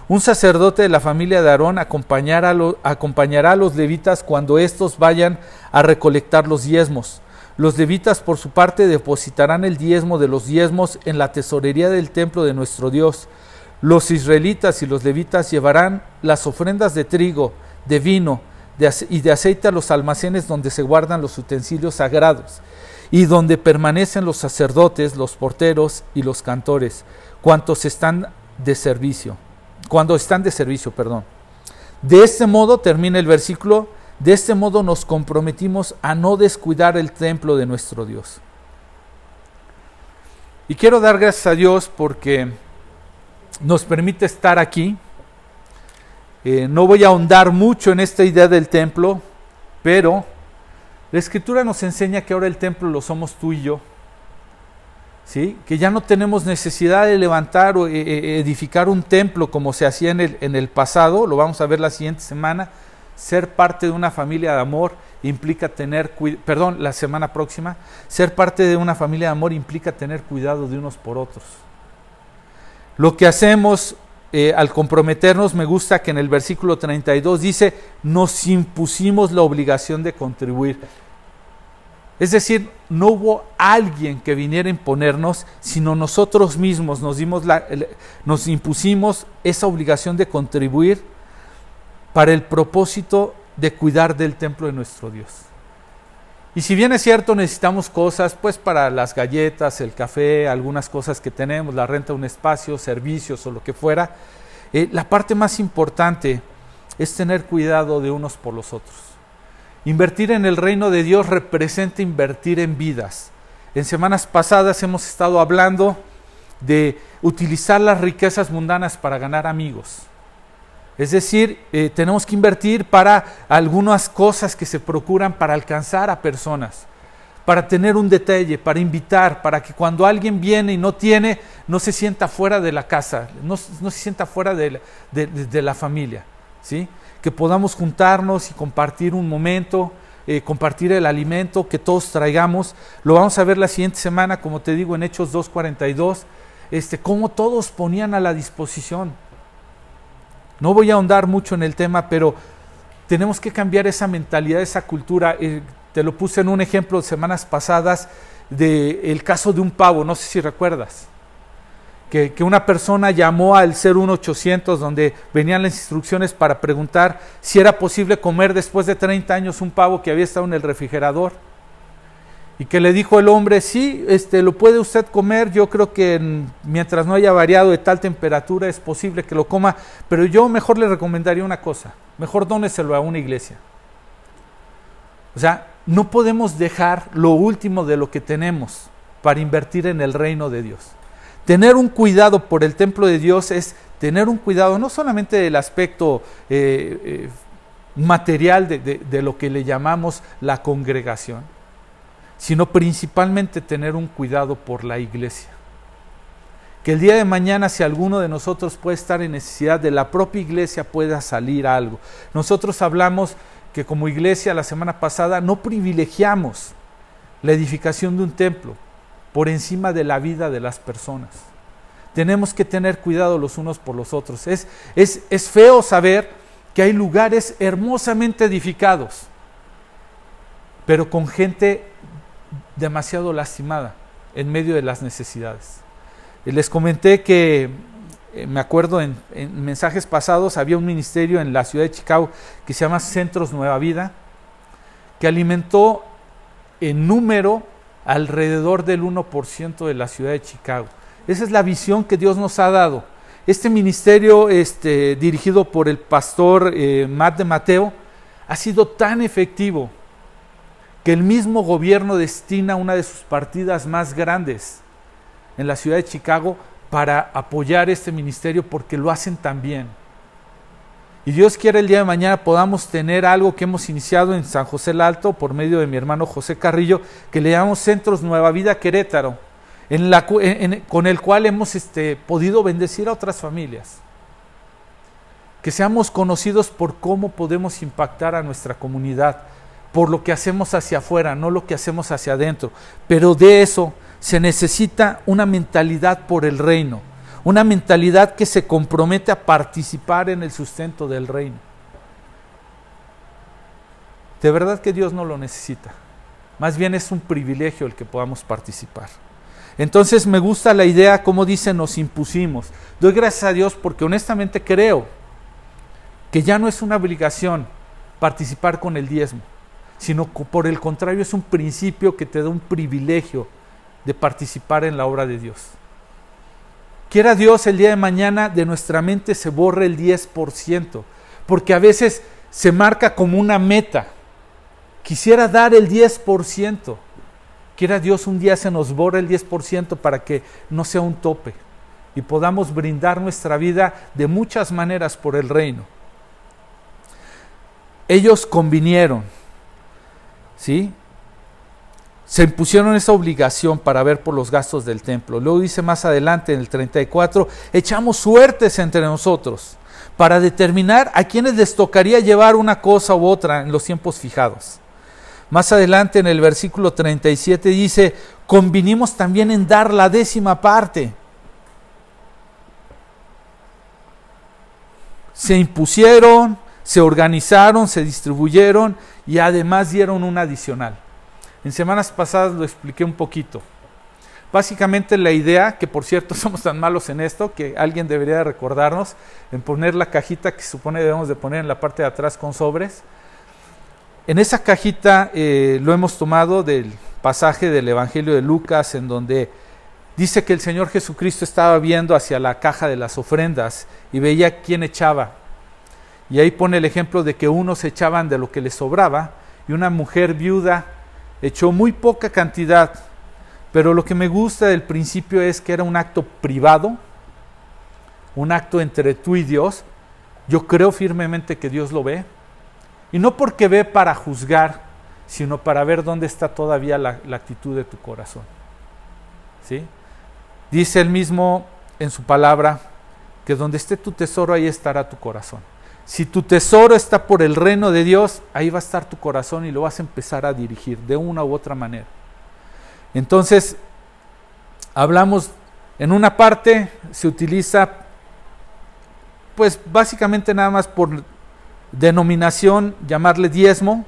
Un sacerdote de la familia de Aarón acompañará a los levitas cuando éstos vayan a recolectar los diezmos. Los levitas por su parte depositarán el diezmo de los diezmos en la tesorería del templo de nuestro Dios. Los israelitas y los levitas llevarán las ofrendas de trigo, de vino y de aceite a los almacenes donde se guardan los utensilios sagrados y donde permanecen los sacerdotes, los porteros y los cantores, cuantos están de servicio, cuando están de servicio, perdón. De este modo termina el versículo de este modo nos comprometimos a no descuidar el templo de nuestro Dios. Y quiero dar gracias a Dios porque nos permite estar aquí. Eh, no voy a ahondar mucho en esta idea del templo, pero la escritura nos enseña que ahora el templo lo somos tú y yo. ¿Sí? Que ya no tenemos necesidad de levantar o eh, eh, edificar un templo como se hacía en el, en el pasado, lo vamos a ver la siguiente semana, ser parte de una familia de amor implica tener, perdón, la semana próxima, ser parte de una familia de amor implica tener cuidado de unos por otros. Lo que hacemos eh, al comprometernos, me gusta que en el versículo 32 dice, nos impusimos la obligación de contribuir. Es decir, no hubo alguien que viniera a imponernos, sino nosotros mismos nos, dimos la, nos impusimos esa obligación de contribuir para el propósito de cuidar del templo de nuestro Dios. Y si bien es cierto, necesitamos cosas, pues para las galletas, el café, algunas cosas que tenemos, la renta de un espacio, servicios o lo que fuera, eh, la parte más importante es tener cuidado de unos por los otros. Invertir en el reino de Dios representa invertir en vidas. En semanas pasadas hemos estado hablando de utilizar las riquezas mundanas para ganar amigos. Es decir, eh, tenemos que invertir para algunas cosas que se procuran para alcanzar a personas, para tener un detalle, para invitar, para que cuando alguien viene y no tiene, no se sienta fuera de la casa, no, se sienta fuera de la, familia. ¿sí? Que podamos juntarnos y compartir un momento, eh, compartir el alimento que todos traigamos. Lo vamos a ver la siguiente semana, como te digo, en Hechos 2.42, este, cómo todos ponían a la disposición no voy a ahondar mucho en el tema, pero tenemos que cambiar esa mentalidad, esa cultura. Eh, te lo puse en un ejemplo semanas pasadas del caso de un pavo, no sé si recuerdas. Que, una persona llamó al 01800 donde venían las instrucciones para preguntar si era posible comer después de 30 años un pavo que había estado en el refrigerador y que le dijo el hombre, sí, este, lo puede usted comer, yo creo que mientras no haya variado de tal temperatura es posible que lo coma, pero yo mejor le recomendaría una cosa, mejor dóneselo a una iglesia. O sea, no podemos dejar lo último de lo que tenemos para invertir en el reino de Dios. Tener un cuidado por el templo de Dios es tener un cuidado no solamente del aspecto eh, eh, material de lo que le llamamos la congregación, sino principalmente tener un cuidado por la iglesia. Que el día de mañana, si alguno de nosotros puede estar en necesidad de la propia iglesia, pueda salir algo. Nosotros hablamos que como iglesia la semana pasada no privilegiamos la edificación de un templo por encima de la vida de las personas. Tenemos que tener cuidado los unos por los otros. Es, es, es feo saber que hay lugares hermosamente edificados, pero con gente demasiado lastimada en medio de las necesidades. Les comenté que, eh, me acuerdo en, mensajes pasados, había un ministerio en la ciudad de Chicago que se llama Centros Nueva Vida, que alimentó en número alrededor del 1% de la ciudad de Chicago. Esa es la visión que Dios nos ha dado. Este ministerio, este, dirigido por el pastor eh, Matt de Mateo, ha sido tan efectivo que el mismo gobierno destina una de sus partidas más grandes en la ciudad de Chicago para apoyar este ministerio porque lo hacen tan bien. Y Dios quiere el día de mañana podamos tener algo que hemos iniciado en San José el Alto por medio de mi hermano José Carrillo, que le llamamos Centros Nueva Vida Querétaro, en la, con el cual hemos este, podido bendecir a otras familias. Que seamos conocidos por cómo podemos impactar a nuestra comunidad, por lo que hacemos hacia afuera, no lo que hacemos hacia adentro. Pero de eso se necesita una mentalidad por el reino, una mentalidad que se compromete a participar en el sustento del reino. De verdad que Dios no lo necesita. Más bien es un privilegio el que podamos participar. Entonces me gusta la idea, como dice, nos impusimos. Doy gracias a Dios porque honestamente creo que ya no es una obligación participar con el diezmo sino por el contrario es un principio que te da un privilegio de participar en la obra de Dios. Quiera Dios el día de mañana de nuestra mente se borre el 10%, porque a veces se marca como una meta. Quisiera dar el 10%. Quiera Dios un día se nos borre el 10% para que no sea un tope y podamos brindar nuestra vida de muchas maneras por el reino. Ellos convinieron ¿sí? Se impusieron esa obligación para ver por los gastos del templo. Luego dice más adelante en el 34, echamos suertes entre nosotros para determinar a quienes les tocaría llevar una cosa u otra en los tiempos fijados. Más adelante en el versículo 37 dice, convinimos también en dar la décima parte. Se impusieron, se organizaron, se distribuyeron y además dieron un adicional. En semanas pasadas lo expliqué un poquito. Básicamente la idea, que por cierto [LAUGHS] somos tan malos en esto, que alguien debería recordarnos en poner la cajita que supone debemos de poner en la parte de atrás con sobres. en esa cajita eh, lo hemos tomado del pasaje del Evangelio de Lucas en donde dice que el Señor Jesucristo estaba viendo hacia la caja de las ofrendas y veía quién echaba. Y ahí pone el ejemplo de que unos echaban de lo que les sobraba y una mujer viuda echó muy poca cantidad. Pero lo que me gusta del principio es que era un acto privado, un acto entre tú y Dios. Yo creo firmemente que Dios lo ve. Y no porque ve para juzgar, sino para ver dónde está todavía la, actitud de tu corazón. ¿Sí? Dice él mismo en su palabra que donde esté tu tesoro, ahí estará tu corazón. Si tu tesoro está por el reino de Dios, ahí va a estar tu corazón y lo vas a empezar a dirigir de una u otra manera. Entonces, hablamos, en una parte se utiliza, pues básicamente nada más por denominación, llamarle diezmo,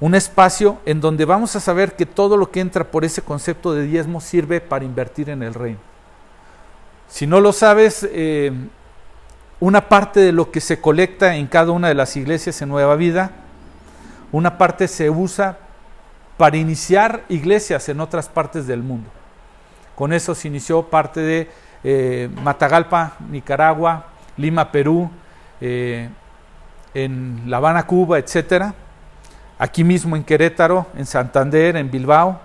un espacio en donde vamos a saber que todo lo que entra por ese concepto de diezmo sirve para invertir en el reino. Si no lo sabes, eh, una parte de lo que se colecta en cada una de las iglesias en Nueva Vida, una parte se usa para iniciar iglesias en otras partes del mundo. Con eso se inició parte de eh, Matagalpa, Nicaragua, Lima, Perú, eh, en La Habana, Cuba, etcétera. Aquí mismo en Querétaro, en Santander, en Bilbao.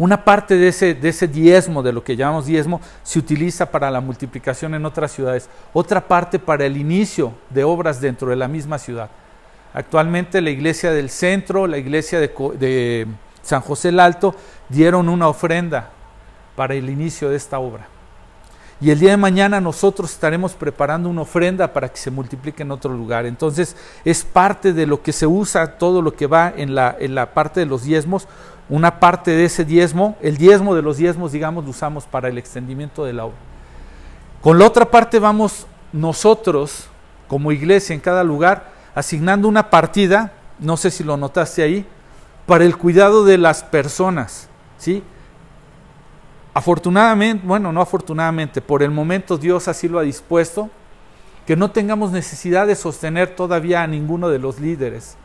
Una parte de ese, de ese diezmo, de lo que llamamos diezmo, se utiliza para la multiplicación en otras ciudades. Otra parte para el inicio de obras dentro de la misma ciudad. Actualmente la iglesia del centro, la iglesia de, San José el Alto, dieron una ofrenda para el inicio de esta obra. Y el día de mañana nosotros estaremos preparando una ofrenda para que se multiplique en otro lugar. Entonces es parte de lo que se usa, todo lo que va en la, en la parte de los diezmos. Una parte de ese diezmo, el diezmo de los diezmos, digamos, lo usamos para el extendimiento de la obra. Con la otra parte vamos nosotros, como iglesia en cada lugar, asignando una partida, no sé si lo notaste ahí, para el cuidado de las personas. ¿sí? Afortunadamente, bueno, no afortunadamente, por el momento Dios así lo ha dispuesto, que no tengamos necesidad de sostener todavía a ninguno de los líderes.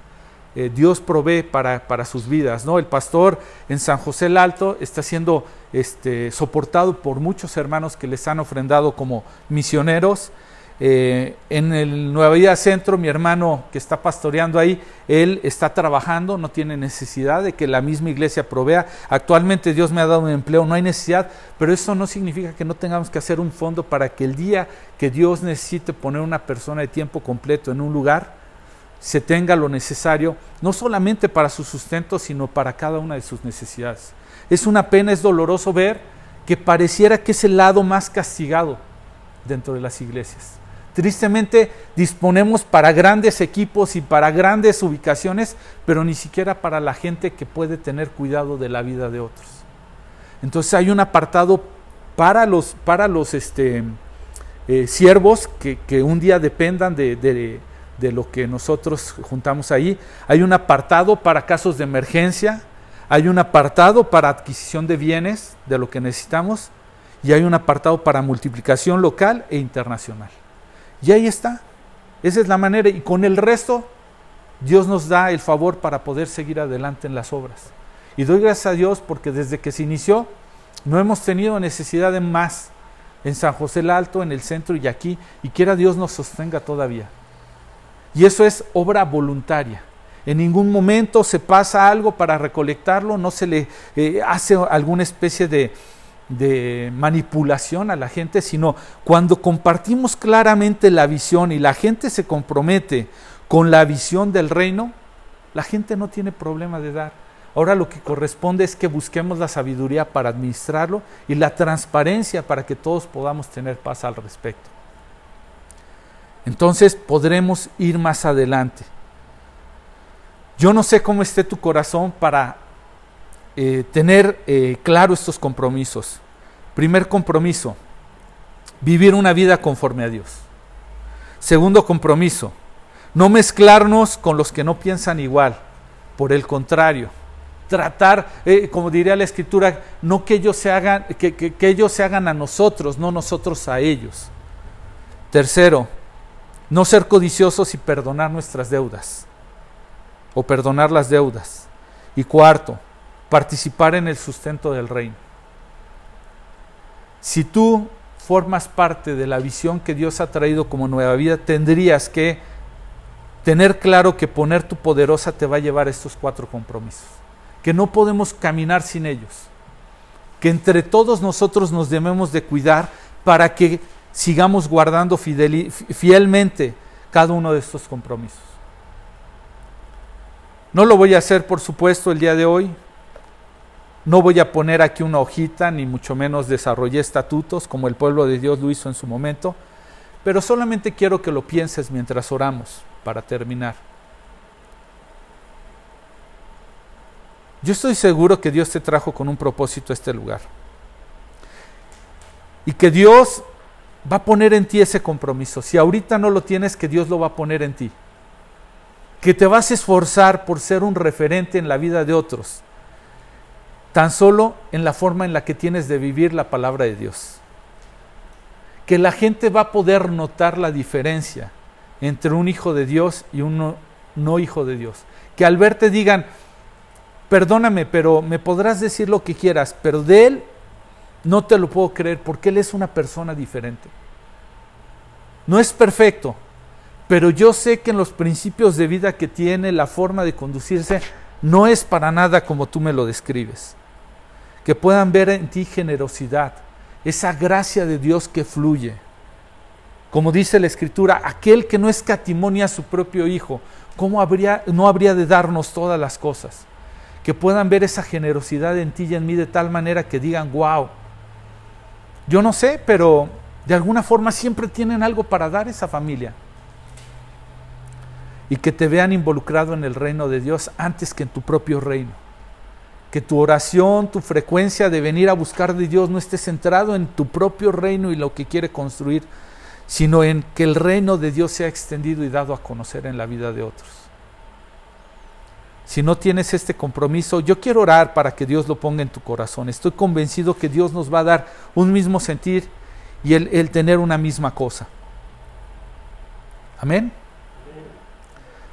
Eh, Dios provee para, para, sus vidas. ¿no? El pastor en San José el Alto está siendo este, soportado por muchos hermanos que les han ofrendado como misioneros eh, en el Nueva Vida Centro, mi hermano que está pastoreando ahí, él está trabajando, no tiene necesidad de que la misma iglesia provea. Actualmente Dios me ha dado un empleo, no hay necesidad, pero eso no significa que no tengamos que hacer un fondo para que el día que Dios necesite poner una persona de tiempo completo en un lugar, se tenga lo necesario, no solamente para su sustento, sino para cada una de sus necesidades. Es una pena, es doloroso ver que pareciera que es el lado más castigado dentro de las iglesias. Tristemente disponemos para grandes equipos y para grandes ubicaciones, pero ni siquiera para la gente que puede tener cuidado de la vida de otros. Entonces hay un apartado para los, para los este, eh, siervos que, un día dependan de, de lo que nosotros juntamos ahí. Hay un apartado para casos de emergencia, hay un apartado para adquisición de bienes, de lo que necesitamos, y hay un apartado para multiplicación local e internacional. Y ahí está. Esa es la manera. Y con el resto, Dios nos da el favor para poder seguir adelante en las obras. Y doy gracias a Dios porque desde que se inició no hemos tenido necesidad de más en San José el Alto, en el centro y aquí. Y quiera Dios nos sostenga todavía. Y eso es obra voluntaria. En ningún momento se pasa algo para recolectarlo, no se le eh, hace alguna especie de, de manipulación a la gente, sino cuando compartimos claramente la visión y la gente se compromete con la visión del reino, la gente no tiene problema de dar. Ahora lo que corresponde es que busquemos la sabiduría para administrarlo y la transparencia para que todos podamos tener paz al respecto. Entonces podremos ir más adelante. Yo no sé cómo esté tu corazón para eh, tener eh, claro estos compromisos. Primer compromiso, vivir una vida conforme a Dios. Segundo compromiso, no mezclarnos con los que no piensan igual. Por el contrario, tratar, eh, como diría la escritura, no que ellos, se hagan, que, que ellos se hagan a nosotros, no nosotros a ellos. Tercero, no ser codiciosos y perdonar nuestras deudas. o perdonar las deudas. Y cuarto, participar en el sustento del reino. Si tú formas parte de la visión que Dios ha traído como nueva vida, tendrías que tener claro que poner tu poderosa te va a llevar a estos cuatro compromisos, que no podemos caminar sin ellos, que entre todos nosotros nos debemos de cuidar para que sigamos guardando fielmente cada uno de estos compromisos. No lo voy a hacer, por supuesto, el día de hoy. No voy a poner aquí una hojita, ni mucho menos desarrollé estatutos como el pueblo de Dios lo hizo en su momento, pero solamente quiero que lo pienses mientras oramos para terminar. Yo estoy seguro que Dios te trajo con un propósito a este lugar. Y que Dios va a poner en ti ese compromiso. Si ahorita no lo tienes, que Dios lo va a poner en ti. Que te vas a esforzar por ser un referente en la vida de otros. Tan solo en la forma en la que tienes de vivir la palabra de Dios. Que la gente va a poder notar la diferencia entre un hijo de Dios y un no, hijo de Dios. Que al verte digan, perdóname, pero me podrás decir lo que quieras, pero de Él no te lo puedo creer porque Él es una persona diferente. No es perfecto, pero yo sé que en los principios de vida que tiene, la forma de conducirse, no es para nada como tú me lo describes. Que puedan ver en ti generosidad, esa gracia de Dios que fluye como dice la Escritura, aquel que no escatimonia a su propio Hijo, ¿cómo habría, no habría de darnos todas las cosas? Que puedan ver esa generosidad en ti y en mí de tal manera que digan, wow, yo no sé, pero de alguna forma siempre tienen algo para dar esa familia. Y que te vean involucrado en el reino de Dios antes que en tu propio reino. Que tu oración, tu frecuencia de venir a buscar de Dios no esté centrado en tu propio reino y lo que quiere construir, sino en que el reino de Dios sea extendido y dado a conocer en la vida de otros. Si no tienes este compromiso, yo quiero orar para que Dios lo ponga en tu corazón. Estoy convencido que Dios nos va a dar un mismo sentir y el, tener una misma cosa. Amén.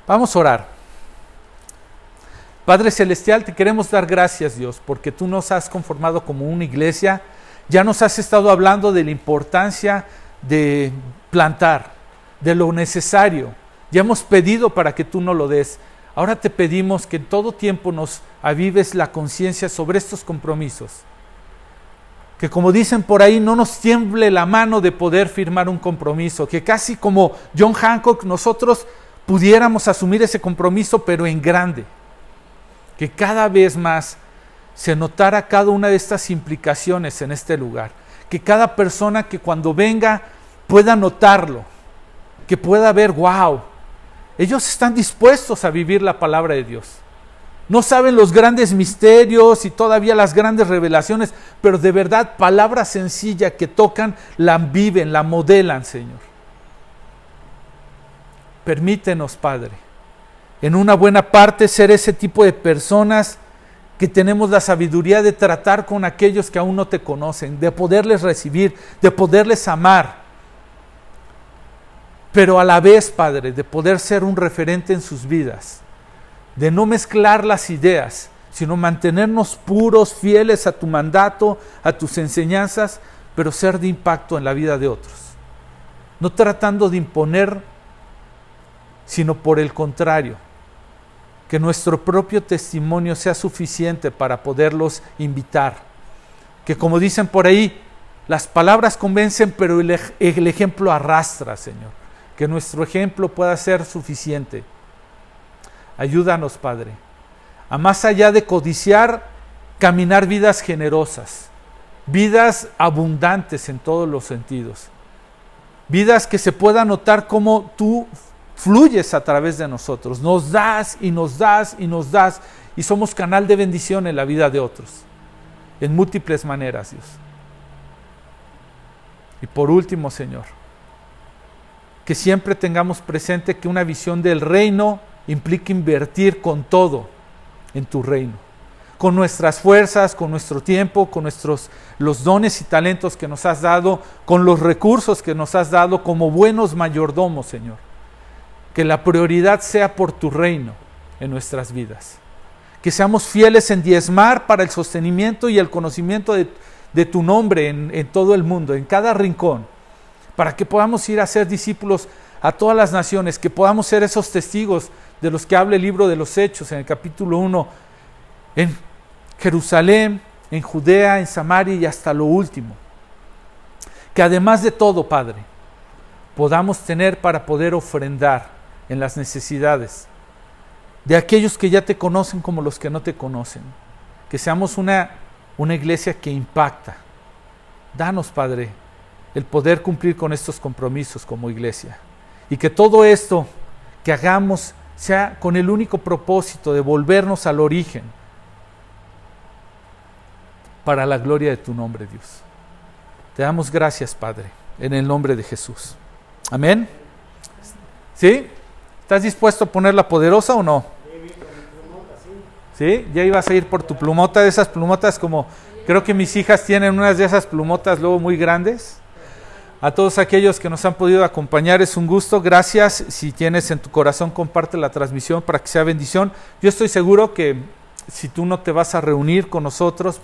Vamos a orar. Padre Celestial, te queremos dar gracias, Dios, porque tú nos has conformado como una iglesia. Ya nos has estado hablando de la importancia de plantar, de lo necesario. Ya hemos pedido para que tú no lo des. Ahora te pedimos que en todo tiempo nos avives la conciencia sobre estos compromisos. Que como dicen por ahí, no nos tiemble la mano de poder firmar un compromiso. Que casi como John Hancock nosotros pudiéramos asumir ese compromiso, pero en grande. Que cada vez más se notara cada una de estas implicaciones en este lugar que cada persona que cuando venga pueda notarlo, que pueda ver, wow, ellos están dispuestos a vivir la palabra de Dios. No saben los grandes misterios y todavía las grandes revelaciones, pero de verdad palabra sencilla que tocan, la viven, la modelan, Señor. Permítenos, Padre, en una buena parte ser ese tipo de personas que tenemos la sabiduría de tratar con aquellos que aún no te conocen, de poderles recibir, de poderles amar, pero a la vez, Padre, de poder ser un referente en sus vidas, de no mezclar las ideas, sino mantenernos puros, fieles a tu mandato, a tus enseñanzas, pero ser de impacto en la vida de otros. No tratando de imponer, sino por el contrario, que nuestro propio testimonio sea suficiente para poderlos invitar. Que como dicen por ahí, las palabras convencen, pero el, ejemplo arrastra, Señor. Que nuestro ejemplo pueda ser suficiente. Ayúdanos, Padre, a más allá de codiciar, caminar vidas generosas, vidas abundantes en todos los sentidos, vidas que se pueda notar como tú fluyes a través de nosotros, nos das y nos das y nos das y somos canal de bendición en la vida de otros, en múltiples maneras, Dios. Y por último, Señor, que siempre tengamos presente que una visión del reino implica invertir con todo en tu reino, con nuestras fuerzas, con nuestro tiempo, con nuestros los dones y talentos que nos has dado, con los recursos que nos has dado como buenos mayordomos, Señor. Que la prioridad sea por tu reino, en nuestras vidas. Que seamos fieles en diezmar para el sostenimiento y el conocimiento de, tu nombre en, en todo el mundo, en cada rincón, para que podamos ir a ser discípulos a todas las naciones, que podamos ser esos testigos de los que habla el libro de los Hechos en el capítulo 1, en Jerusalén, en Judea, en Samaria y hasta lo último. Que además de todo, Padre, podamos tener para poder ofrendar en las necesidades de aquellos que ya te conocen como los que no te conocen. Que seamos una, una iglesia que impacta. Danos, Padre, el poder cumplir con estos compromisos como iglesia. Y que todo esto que hagamos sea con el único propósito de volvernos al origen para la gloria de tu nombre, Dios. Te damos gracias, Padre, en el nombre de Jesús. Amén. ¿Sí? ¿Estás dispuesto a ponerla poderosa o no? ¿Sí? Ya ibas a ir por tu plumota, de esas plumotas como creo que mis hijas tienen unas de esas plumotas luego muy grandes. A todos aquellos que nos han podido acompañar es un gusto. Gracias. Si tienes en tu corazón, comparte la transmisión para que sea bendición. Yo estoy seguro que si tú no te vas a reunir con nosotros,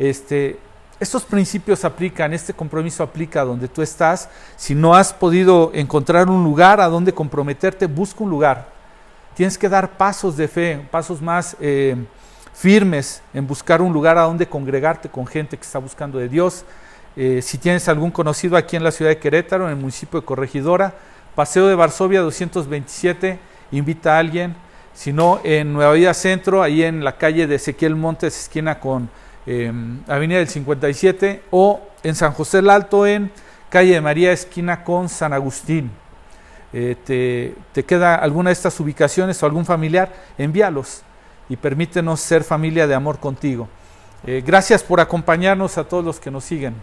este, estos principios aplican, este compromiso aplica donde tú estás. Si no has podido encontrar un lugar a donde comprometerte, busca un lugar. Tienes que dar pasos de fe, pasos más eh, firmes en buscar un lugar a donde congregarte con gente que está buscando de Dios. Eh, si tienes algún conocido aquí en la ciudad de Querétaro, en el municipio de Corregidora, Paseo de Varsovia 227, invita a alguien. Si no, en Nueva Vida Centro, ahí en la calle de Ezequiel Montes, esquina con eh, Avenida del 57, o en San José el Alto, en calle de María, esquina con San Agustín. Eh, te, te queda alguna de estas ubicaciones o algún familiar, envíalos y permítenos ser familia de amor contigo. gracias por acompañarnos a todos los que nos siguen.